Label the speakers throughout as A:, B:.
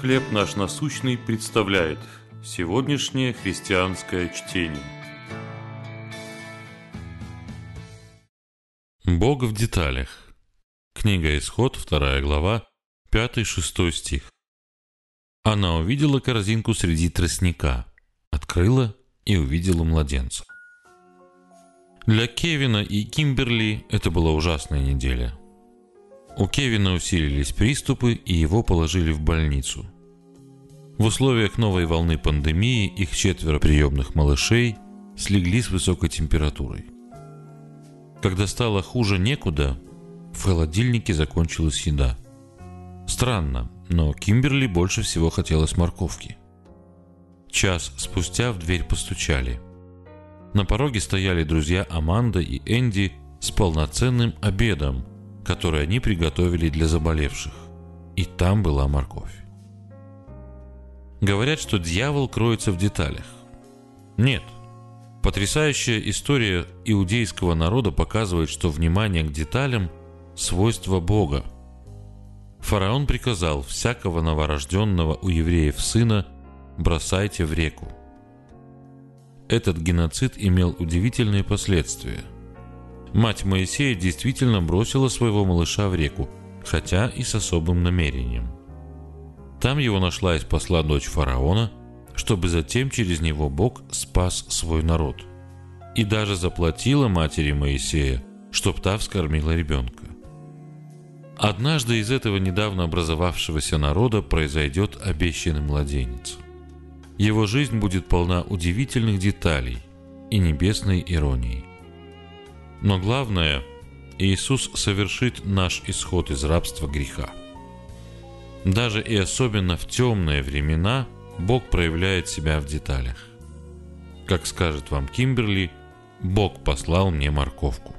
A: «Хлеб наш насущный» представляет сегодняшнее христианское чтение. Бог в деталях. Книга Исход, 2 глава, 5-6 стих. Она увидела корзинку среди тростника, открыла и увидела младенца. Для Кевина и Кимберли это была ужасная неделя – у Кевина усилились приступы, и его положили в больницу. В условиях новой волны пандемии их четверо приемных малышей слегли с высокой температурой. Когда стало хуже некуда, в холодильнике закончилась еда. Странно, но Кимберли больше всего хотелось морковки. Час спустя в дверь постучали. На пороге стояли друзья Аманда и Энди с полноценным обедом – который они приготовили для заболевших. И там была морковь. Говорят, что дьявол кроется в деталях. Нет. Потрясающая история иудейского народа показывает, что внимание к деталям – свойство Бога. Фараон приказал всякого новорожденного у евреев сына бросайте в реку. Этот геноцид имел удивительные последствия – Мать Моисея действительно бросила своего малыша в реку, хотя и с особым намерением. Там его нашла и спасла дочь фараона, чтобы затем через него Бог спас свой народ. И даже заплатила матери Моисея, чтоб та вскормила ребенка. Однажды из этого недавно образовавшегося народа произойдет обещанный младенец. Его жизнь будет полна удивительных деталей и небесной иронии. Но главное, Иисус совершит наш исход из рабства греха. Даже и особенно в темные времена Бог проявляет себя в деталях. Как скажет вам Кимберли, Бог послал мне морковку.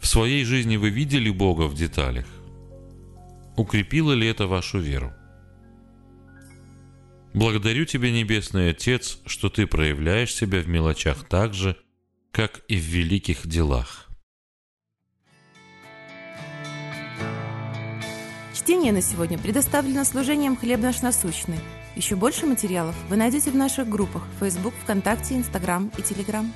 A: В своей жизни вы видели Бога в деталях? Укрепило ли это вашу веру? Благодарю Тебя, Небесный Отец, что Ты проявляешь себя в мелочах так же, как и в великих делах.
B: Чтение на сегодня предоставлено служением «Хлеб наш насущный». Еще больше материалов вы найдете в наших группах Facebook, ВКонтакте, Инстаграм и Телеграм.